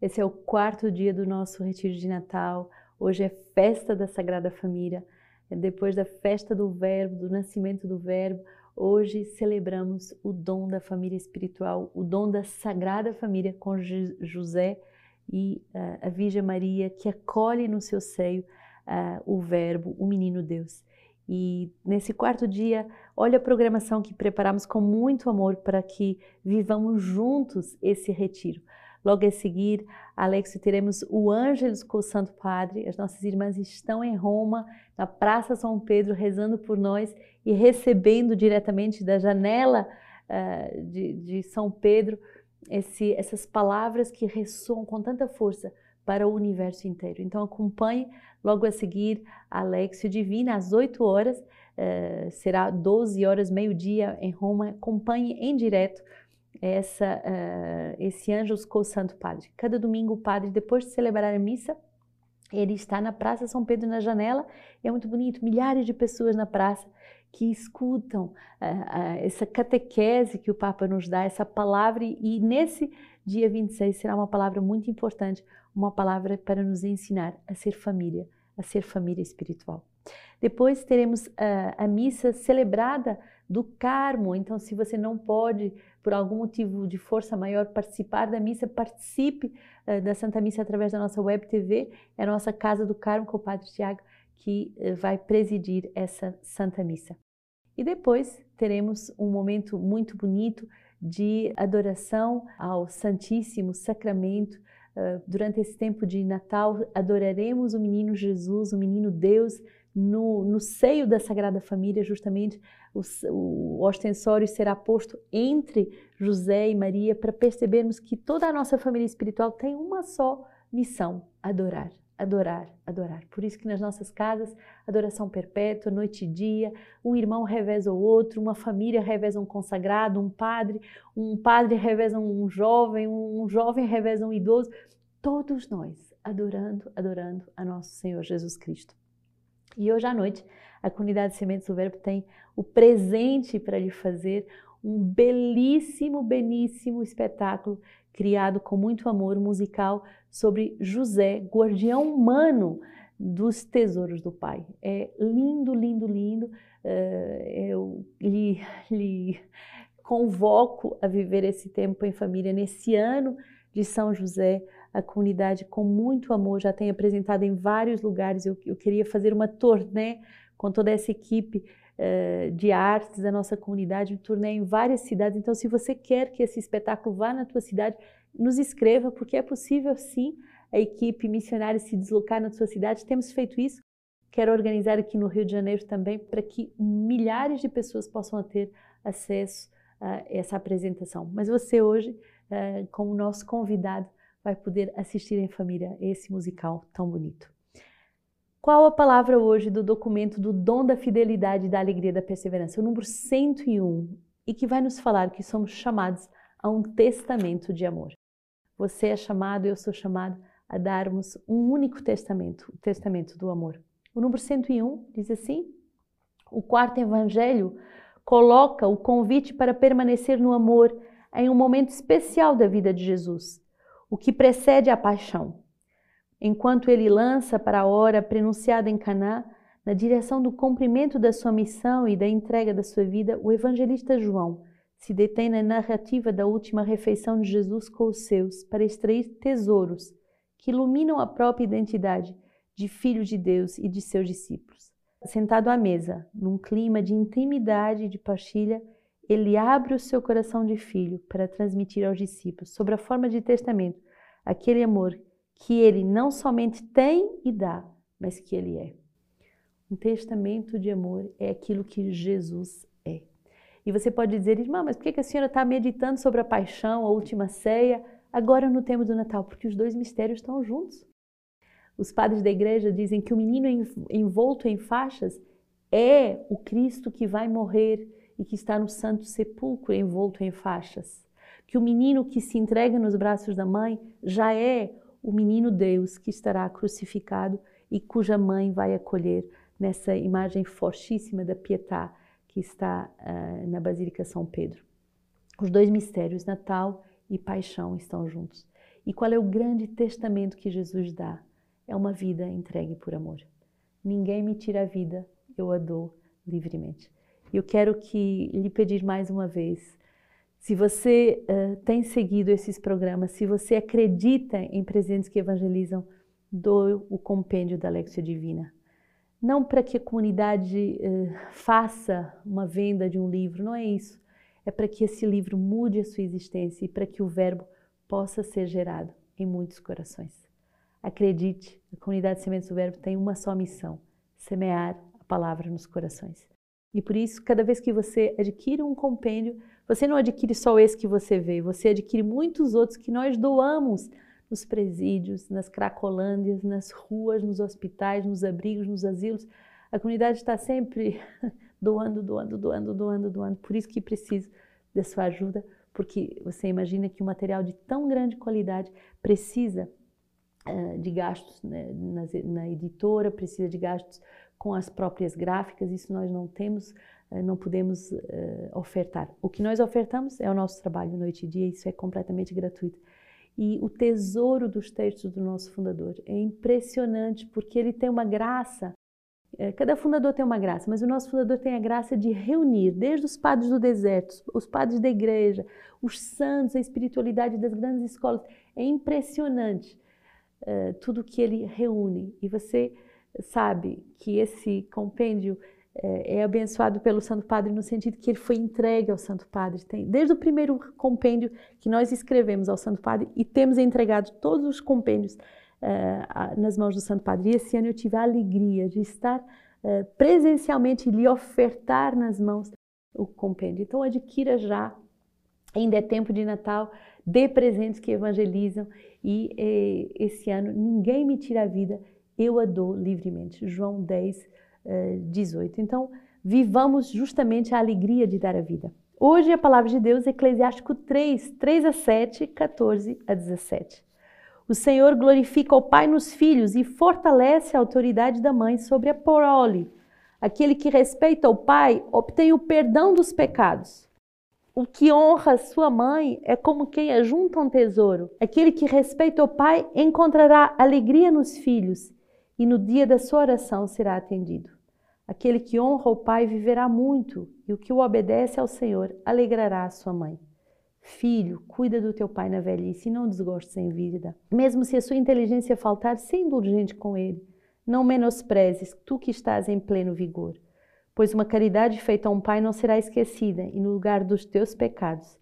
Esse é o quarto dia do nosso retiro de Natal. Hoje é festa da Sagrada Família. É depois da festa do Verbo, do nascimento do Verbo, hoje celebramos o dom da família espiritual, o dom da Sagrada Família com José e uh, a Virgem Maria que acolhe no seu seio uh, o Verbo, o Menino Deus. E nesse quarto dia, olha a programação que preparamos com muito amor para que vivamos juntos esse retiro. Logo a seguir, Alexio, teremos o Ângelos com o Santo Padre. As nossas irmãs estão em Roma, na Praça São Pedro, rezando por nós e recebendo diretamente da janela uh, de, de, São Pedro esse, essas palavras que ressoam com tanta força para o universo inteiro. Então acompanhe logo a seguir Alexio Divina às 8 horas, uh, será 12 horas, meio-dia em Roma. Acompanhe em direto essa, uh, esse Anjos com o Santo Padre. Cada domingo o padre, depois de celebrar a missa, ele está na Praça São Pedro na janela, é muito bonito, milhares de pessoas na praça que escutam uh, uh, essa catequese que o Papa nos dá, essa palavra, e nesse dia 26 será uma palavra muito importante, uma palavra para nos ensinar a ser família, a ser família espiritual. Depois teremos uh, a missa celebrada do Carmo, então se você não pode por algum motivo de força maior, participar da missa, participe uh, da Santa Missa através da nossa web TV, é a nossa Casa do Carmo com o Padre Tiago, que uh, vai presidir essa Santa Missa. E depois teremos um momento muito bonito de adoração ao Santíssimo Sacramento. Uh, durante esse tempo de Natal, adoraremos o menino Jesus, o menino Deus, no, no seio da Sagrada Família, justamente o, o ostensório será posto entre José e Maria para percebermos que toda a nossa família espiritual tem uma só missão: adorar, adorar, adorar. Por isso que nas nossas casas, adoração perpétua, noite e dia, um irmão reveza o outro, uma família reveza um consagrado, um padre, um padre reveza um jovem, um jovem reveza um idoso, todos nós adorando, adorando a nosso Senhor Jesus Cristo. E hoje à noite, a comunidade Sementes do Verbo tem o presente para lhe fazer um belíssimo, belíssimo espetáculo criado com muito amor musical sobre José, guardião humano dos tesouros do Pai. É lindo, lindo, lindo. Eh, eu lhe, lhe convoco a viver esse tempo em família nesse ano de São José a comunidade com muito amor, já tem apresentado em vários lugares. Eu, eu queria fazer uma turnê com toda essa equipe uh, de artes da nossa comunidade, um turnê em várias cidades. Então, se você quer que esse espetáculo vá na tua cidade, nos escreva, porque é possível sim a equipe missionária se deslocar na sua cidade. Temos feito isso. Quero organizar aqui no Rio de Janeiro também para que milhares de pessoas possam ter acesso a essa apresentação. Mas você hoje, uh, como nosso convidado, vai poder assistir em família esse musical tão bonito. Qual a palavra hoje do documento do dom da fidelidade e da alegria da perseverança? O número 101, e que vai nos falar que somos chamados a um testamento de amor. Você é chamado, eu sou chamado a darmos um único testamento, o testamento do amor. O número 101 diz assim: o quarto evangelho coloca o convite para permanecer no amor em um momento especial da vida de Jesus o que precede a paixão, enquanto ele lança para a hora prenunciada em Caná, na direção do cumprimento da sua missão e da entrega da sua vida, o evangelista João se detém na narrativa da última refeição de Jesus com os seus para extrair tesouros que iluminam a própria identidade de filho de Deus e de seus discípulos. Sentado à mesa, num clima de intimidade e de partilha, ele abre o seu coração de filho para transmitir aos discípulos, sob a forma de testamento, aquele amor que ele não somente tem e dá, mas que ele é. Um testamento de amor é aquilo que Jesus é. E você pode dizer, irmã, mas por que a senhora está meditando sobre a paixão, a última ceia, agora no tempo do Natal? Porque os dois mistérios estão juntos. Os padres da igreja dizem que o menino envolto em faixas é o Cristo que vai morrer e que está no santo sepulcro envolto em faixas. Que o menino que se entrega nos braços da mãe já é o menino Deus que estará crucificado e cuja mãe vai acolher nessa imagem fortíssima da Pietà que está uh, na Basílica São Pedro. Os dois mistérios, Natal e Paixão, estão juntos. E qual é o grande testamento que Jesus dá? É uma vida entregue por amor. Ninguém me tira a vida, eu a dou livremente. Eu quero que lhe pedir mais uma vez, se você uh, tem seguido esses programas, se você acredita em presentes que evangelizam, doe o compêndio da Lexia Divina. Não para que a comunidade uh, faça uma venda de um livro, não é isso. É para que esse livro mude a sua existência e para que o verbo possa ser gerado em muitos corações. Acredite, a comunidade Sementes do Verbo tem uma só missão: semear a palavra nos corações. E por isso, cada vez que você adquire um compêndio, você não adquire só esse que você vê, você adquire muitos outros que nós doamos nos presídios, nas cracolândias, nas ruas, nos hospitais, nos abrigos, nos asilos. A comunidade está sempre doando, doando, doando, doando, doando. Por isso que preciso da sua ajuda, porque você imagina que um material de tão grande qualidade precisa uh, de gastos né, na, na editora, precisa de gastos com as próprias gráficas, isso nós não temos, uh, não podemos uh, ofertar. O que nós ofertamos é o nosso trabalho noite e dia, isso é completamente gratuito. E o tesouro dos textos do nosso fundador é impressionante porque ele tem uma graça é, cada fundador tem uma graça, mas o nosso fundador tem a graça de reunir, desde os padres do deserto, os padres da igreja, os santos, a espiritualidade das grandes escolas. É impressionante uh, tudo que ele reúne. E você sabe que esse compêndio uh, é abençoado pelo Santo Padre no sentido que ele foi entregue ao Santo Padre. Tem, desde o primeiro compêndio que nós escrevemos ao Santo Padre e temos entregado todos os compêndios uh, nas mãos do Santo Padre. E esse ano eu tive a alegria de estar uh, presencialmente e lhe ofertar nas mãos o compêndio. Então adquira já, ainda é tempo de Natal, dê presentes que evangelizam e eh, esse ano ninguém me tira a vida, eu a dou livremente. João 10, 18. Então, vivamos justamente a alegria de dar a vida. Hoje a palavra de Deus, Eclesiástico 3, 3 a 7, 14 a 17. O Senhor glorifica o pai nos filhos e fortalece a autoridade da mãe sobre a prole. Aquele que respeita o pai obtém o perdão dos pecados. O que honra sua mãe é como quem ajunta um tesouro. Aquele que respeita o pai encontrará alegria nos filhos e no dia da sua oração será atendido. Aquele que honra o pai viverá muito e o que o obedece ao Senhor alegrará a sua mãe. Filho, cuida do teu pai na velhice e não desgostes em vida. Mesmo se a sua inteligência faltar, seja indulgente com ele. Não menosprezes, tu que estás em pleno vigor. Pois uma caridade feita a um pai não será esquecida, e no lugar dos teus pecados,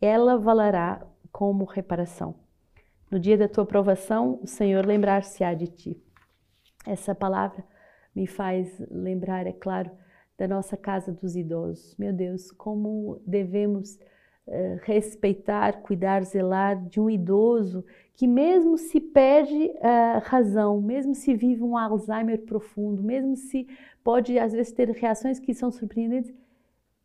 ela valerá como reparação. No dia da tua provação, o Senhor lembrar-se-á de ti. Essa palavra me faz lembrar, é claro, da nossa casa dos idosos. Meu Deus, como devemos eh, respeitar, cuidar, zelar de um idoso que, mesmo se perde a razão, mesmo se vive um Alzheimer profundo, mesmo se pode às vezes ter reações que são surpreendentes,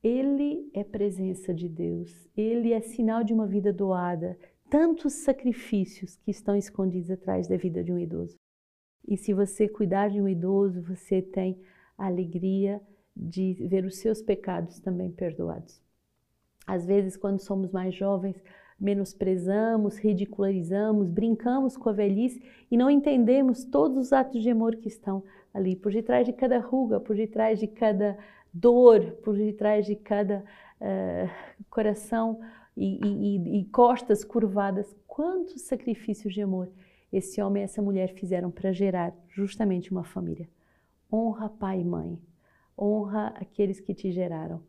ele é presença de Deus, ele é sinal de uma vida doada, tantos sacrifícios que estão escondidos atrás da vida de um idoso. E se você cuidar de um idoso, você tem a alegria de ver os seus pecados também perdoados. Às vezes, quando somos mais jovens, menosprezamos, ridicularizamos, brincamos com a velhice e não entendemos todos os atos de amor que estão ali, por detrás de cada ruga, por detrás de cada dor, por detrás de cada uh, coração e, e, e costas curvadas. Quantos sacrifícios de amor esse homem e essa mulher fizeram para gerar justamente uma família. Honra pai e mãe, honra aqueles que te geraram.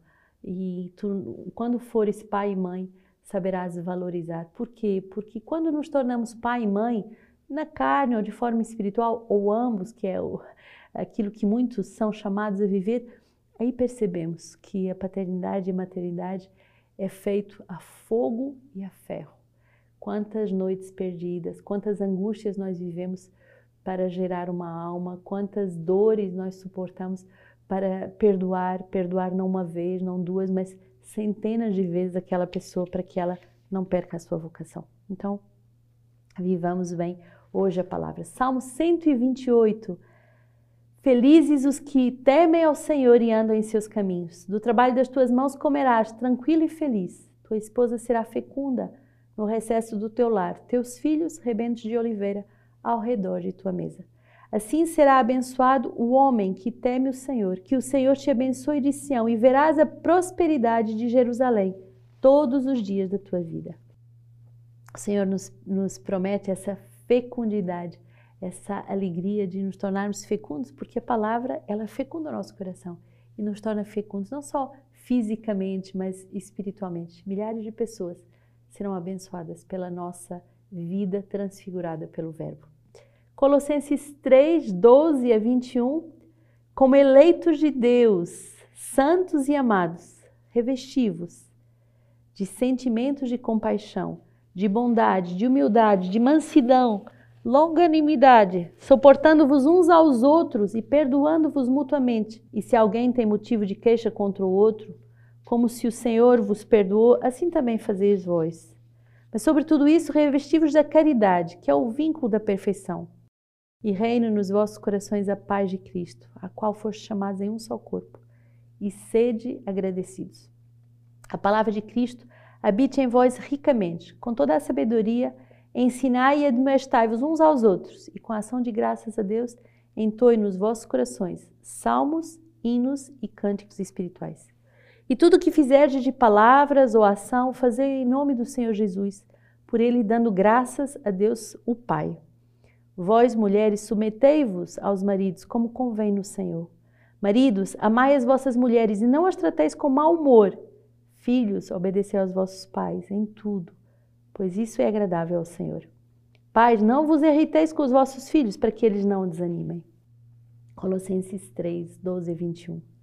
E tu, quando fores pai e mãe, saberás valorizar. Por quê? Porque quando nos tornamos pai e mãe, na carne ou de forma espiritual, ou ambos, que é o, aquilo que muitos são chamados a viver, aí percebemos que a paternidade e a maternidade é feito a fogo e a ferro. Quantas noites perdidas, quantas angústias nós vivemos para gerar uma alma, quantas dores nós suportamos para perdoar, perdoar não uma vez, não duas, mas centenas de vezes aquela pessoa para que ela não perca a sua vocação. Então, vivamos bem hoje a palavra. Salmo 128. Felizes os que temem ao Senhor e andam em seus caminhos. Do trabalho das tuas mãos comerás, tranquilo e feliz. Tua esposa será fecunda, no recesso do teu lar, teus filhos, rebentos de oliveira, ao redor de tua mesa. Assim será abençoado o homem que teme o Senhor, que o Senhor te abençoe de Sião e verás a prosperidade de Jerusalém todos os dias da tua vida. O Senhor nos, nos promete essa fecundidade, essa alegria de nos tornarmos fecundos, porque a palavra ela fecunda o nosso coração e nos torna fecundos não só fisicamente, mas espiritualmente. Milhares de pessoas serão abençoadas pela nossa vida transfigurada pelo Verbo. Colossenses 3, 12 a 21, como eleitos de Deus, santos e amados, revestivos de sentimentos de compaixão, de bondade, de humildade, de mansidão, longanimidade, suportando-vos uns aos outros e perdoando-vos mutuamente. E se alguém tem motivo de queixa contra o outro, como se o Senhor vos perdoou, assim também fazeis vós. Mas sobre tudo isso, revestivos da caridade, que é o vínculo da perfeição. E reino nos vossos corações a paz de Cristo, a qual foste chamados em um só corpo. E sede agradecidos. A palavra de Cristo habite em vós ricamente, com toda a sabedoria, ensinai e admoestai-vos uns aos outros, e com a ação de graças a Deus, entoe nos vossos corações salmos, hinos e cânticos espirituais. E tudo o que fizerdes de palavras ou ação, fazei em nome do Senhor Jesus, por ele dando graças a Deus o Pai. Vós, mulheres, submetei-vos aos maridos, como convém no Senhor. Maridos, amai as vossas mulheres e não as trateis com mau humor. Filhos, obedecei aos vossos pais em tudo, pois isso é agradável ao Senhor. Pais, não vos irriteis com os vossos filhos, para que eles não desanimem. Colossenses 3, 12 e 21.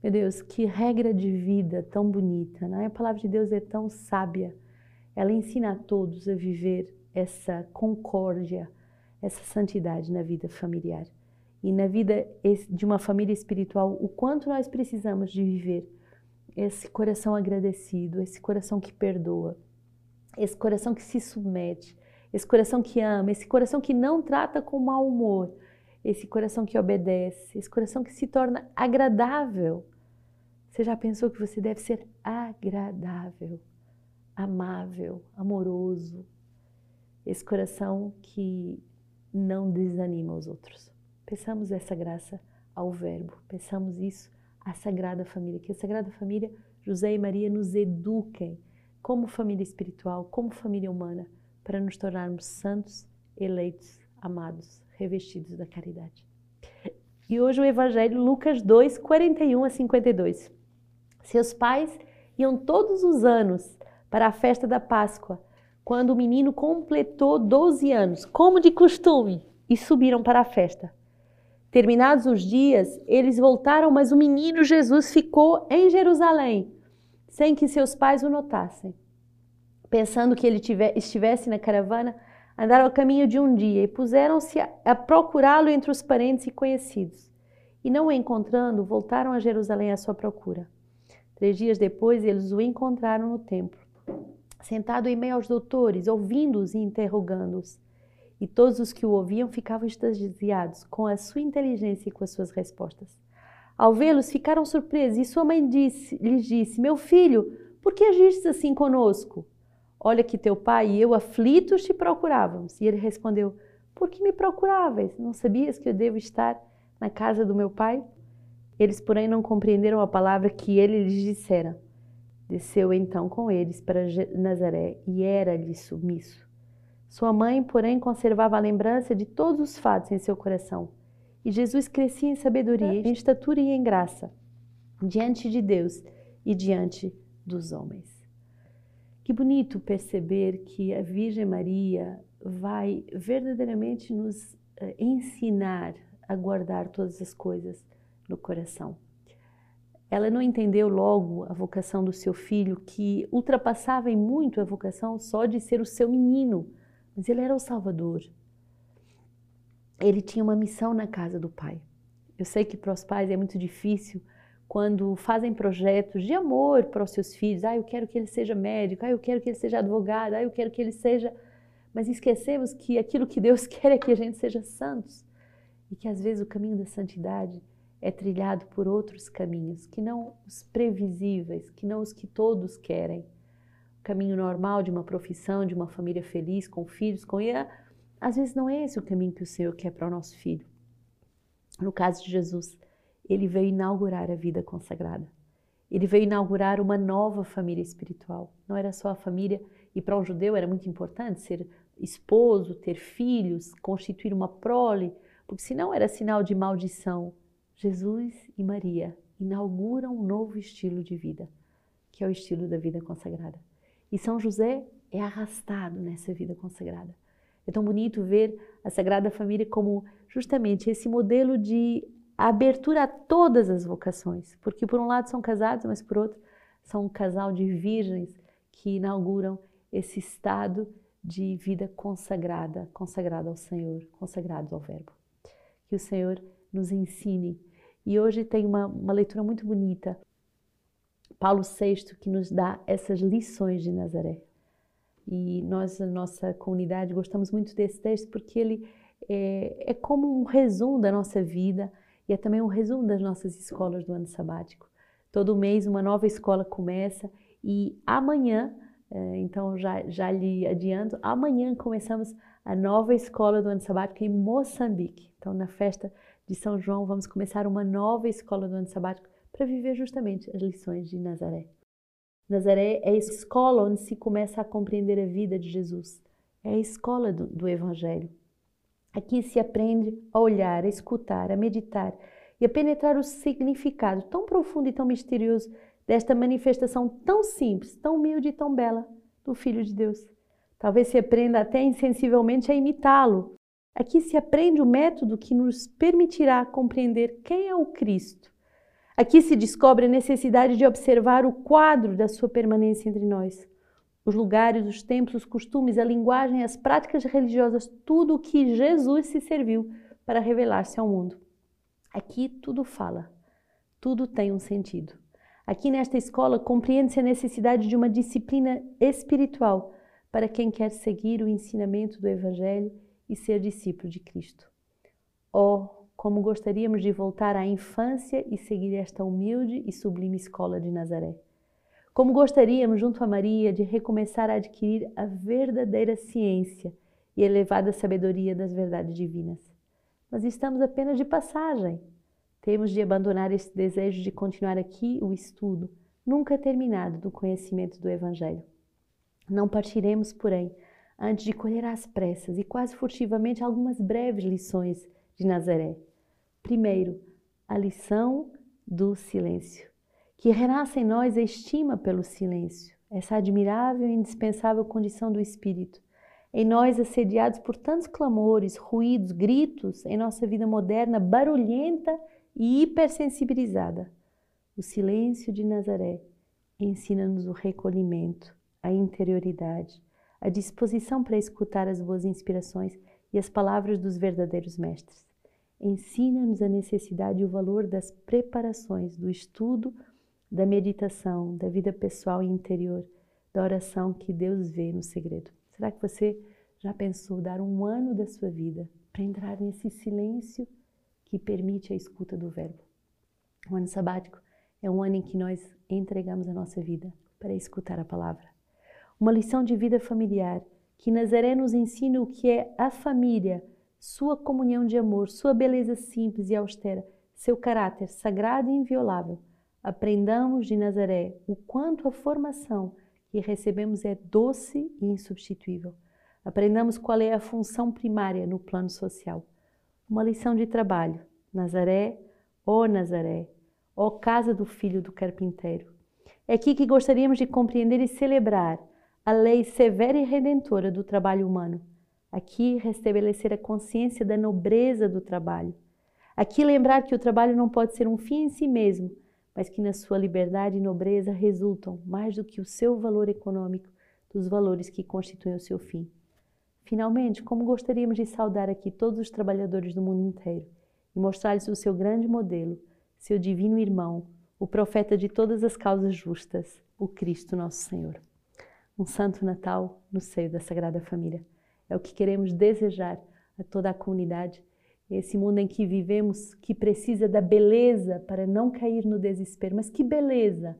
Meu Deus, que regra de vida tão bonita, não é? A palavra de Deus é tão sábia. Ela ensina a todos a viver essa concórdia, essa santidade na vida familiar. E na vida de uma família espiritual, o quanto nós precisamos de viver esse coração agradecido, esse coração que perdoa, esse coração que se submete, esse coração que ama, esse coração que não trata com mau humor, esse coração que obedece, esse coração que se torna agradável. Você já pensou que você deve ser agradável, amável, amoroso? Esse coração que não desanima os outros. Peçamos essa graça ao Verbo, peçamos isso à Sagrada Família, que a Sagrada Família, José e Maria, nos eduquem como família espiritual, como família humana, para nos tornarmos santos, eleitos, amados, revestidos da caridade. E hoje o Evangelho, Lucas 2, 41 a 52. Seus pais iam todos os anos para a festa da Páscoa, quando o menino completou 12 anos, como de costume, e subiram para a festa. Terminados os dias, eles voltaram, mas o menino Jesus ficou em Jerusalém, sem que seus pais o notassem. Pensando que ele estivesse na caravana, andaram ao caminho de um dia e puseram-se a, a procurá-lo entre os parentes e conhecidos. E não o encontrando, voltaram a Jerusalém à sua procura. Três dias depois, eles o encontraram no templo, sentado em meio aos doutores, ouvindo-os e interrogando-os. E todos os que o ouviam ficavam extasiados com a sua inteligência e com as suas respostas. Ao vê-los, ficaram surpresos, e sua mãe disse, lhes disse: Meu filho, por que agistes assim conosco? Olha que teu pai e eu aflitos te procurávamos. E ele respondeu: Por que me procuráveis? Não sabias que eu devo estar na casa do meu pai? Eles, porém, não compreenderam a palavra que ele lhes dissera. Desceu então com eles para Nazaré e era-lhe submisso. Sua mãe, porém, conservava a lembrança de todos os fatos em seu coração. E Jesus crescia em sabedoria, em estatura e em graça, diante de Deus e diante dos homens. Que bonito perceber que a Virgem Maria vai verdadeiramente nos eh, ensinar a guardar todas as coisas no coração. Ela não entendeu logo a vocação do seu filho, que ultrapassava em muito a vocação só de ser o seu menino, mas ele era o Salvador. Ele tinha uma missão na casa do pai. Eu sei que para os pais é muito difícil quando fazem projetos de amor para os seus filhos. Ah, eu quero que ele seja médico, ah, eu quero que ele seja advogado, ah, eu quero que ele seja. Mas esquecemos que aquilo que Deus quer é que a gente seja santos e que às vezes o caminho da santidade é trilhado por outros caminhos, que não os previsíveis, que não os que todos querem. caminho normal de uma profissão, de uma família feliz, com filhos, com ele. Às vezes não é esse o caminho que o Senhor quer para o nosso filho. No caso de Jesus, ele veio inaugurar a vida consagrada. Ele veio inaugurar uma nova família espiritual. Não era só a família, e para um judeu era muito importante ser esposo, ter filhos, constituir uma prole, porque senão era sinal de maldição. Jesus e Maria inauguram um novo estilo de vida, que é o estilo da vida consagrada. E São José é arrastado nessa vida consagrada. É tão bonito ver a Sagrada Família como justamente esse modelo de abertura a todas as vocações, porque por um lado são casados, mas por outro são um casal de virgens que inauguram esse estado de vida consagrada, consagrada ao Senhor, consagrado ao Verbo. Que o Senhor nos ensine. E hoje tem uma, uma leitura muito bonita, Paulo VI, que nos dá essas lições de Nazaré. E nós, a nossa comunidade, gostamos muito desse texto porque ele é, é como um resumo da nossa vida e é também um resumo das nossas escolas do ano sabático. Todo mês uma nova escola começa e amanhã é, então, já, já lhe adianto, amanhã começamos a nova escola do ano sabático em Moçambique. Então, na festa de São João, vamos começar uma nova escola do ano sabático para viver justamente as lições de Nazaré. Nazaré é a escola onde se começa a compreender a vida de Jesus. É a escola do, do Evangelho. Aqui se aprende a olhar, a escutar, a meditar e a penetrar o significado tão profundo e tão misterioso desta manifestação tão simples, tão humilde e tão bela do Filho de Deus. Talvez se aprenda até insensivelmente a imitá-lo. Aqui se aprende o método que nos permitirá compreender quem é o Cristo. Aqui se descobre a necessidade de observar o quadro da sua permanência entre nós. Os lugares, os templos, os costumes, a linguagem, as práticas religiosas, tudo o que Jesus se serviu para revelar-se ao mundo. Aqui tudo fala, tudo tem um sentido. Aqui nesta escola compreende-se a necessidade de uma disciplina espiritual para quem quer seguir o ensinamento do Evangelho e ser discípulo de Cristo. Oh, como gostaríamos de voltar à infância e seguir esta humilde e sublime escola de Nazaré. Como gostaríamos, junto a Maria, de recomeçar a adquirir a verdadeira ciência e elevada sabedoria das verdades divinas. Mas estamos apenas de passagem. Temos de abandonar esse desejo de continuar aqui o estudo, nunca terminado, do conhecimento do Evangelho. Não partiremos, porém, antes de colher às pressas e quase furtivamente algumas breves lições de Nazaré. Primeiro, a lição do silêncio. Que renasce em nós a estima pelo silêncio, essa admirável e indispensável condição do espírito. Em nós, assediados por tantos clamores, ruídos, gritos, em nossa vida moderna barulhenta e hipersensibilizada. O silêncio de Nazaré ensina-nos o recolhimento, a interioridade, a disposição para escutar as boas inspirações e as palavras dos verdadeiros mestres. Ensina-nos a necessidade e o valor das preparações, do estudo, da meditação, da vida pessoal e interior, da oração que Deus vê no segredo. Será que você já pensou dar um ano da sua vida para entrar nesse silêncio que permite a escuta do Verbo. O ano sabático é um ano em que nós entregamos a nossa vida para escutar a palavra. Uma lição de vida familiar que Nazaré nos ensina o que é a família, sua comunhão de amor, sua beleza simples e austera, seu caráter sagrado e inviolável. Aprendamos de Nazaré o quanto a formação que recebemos é doce e insubstituível. Aprendamos qual é a função primária no plano social uma lição de trabalho. Nazaré, ó oh Nazaré, ó oh casa do filho do carpinteiro. É aqui que gostaríamos de compreender e celebrar a lei severa e redentora do trabalho humano. Aqui restabelecer a consciência da nobreza do trabalho. Aqui lembrar que o trabalho não pode ser um fim em si mesmo, mas que na sua liberdade e nobreza resultam, mais do que o seu valor econômico, dos valores que constituem o seu fim. Finalmente, como gostaríamos de saudar aqui todos os trabalhadores do mundo inteiro e mostrar-lhes o seu grande modelo, seu divino irmão, o profeta de todas as causas justas, o Cristo nosso Senhor. Um Santo Natal no seio da Sagrada Família. É o que queremos desejar a toda a comunidade. Esse mundo em que vivemos, que precisa da beleza para não cair no desespero. Mas que beleza!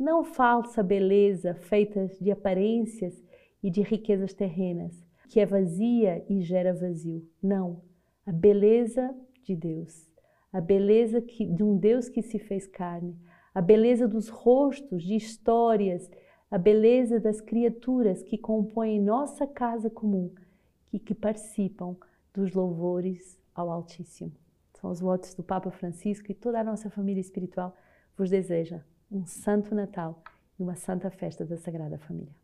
não falsa beleza feita de aparências e de riquezas terrenas, que é vazia e gera vazio. Não, a beleza de Deus, a beleza que, de um Deus que se fez carne, a beleza dos rostos, de histórias, a beleza das criaturas que compõem nossa casa comum e que participam dos louvores ao Altíssimo. São os votos do Papa Francisco e toda a nossa família espiritual vos deseja um santo Natal e uma santa festa da Sagrada Família.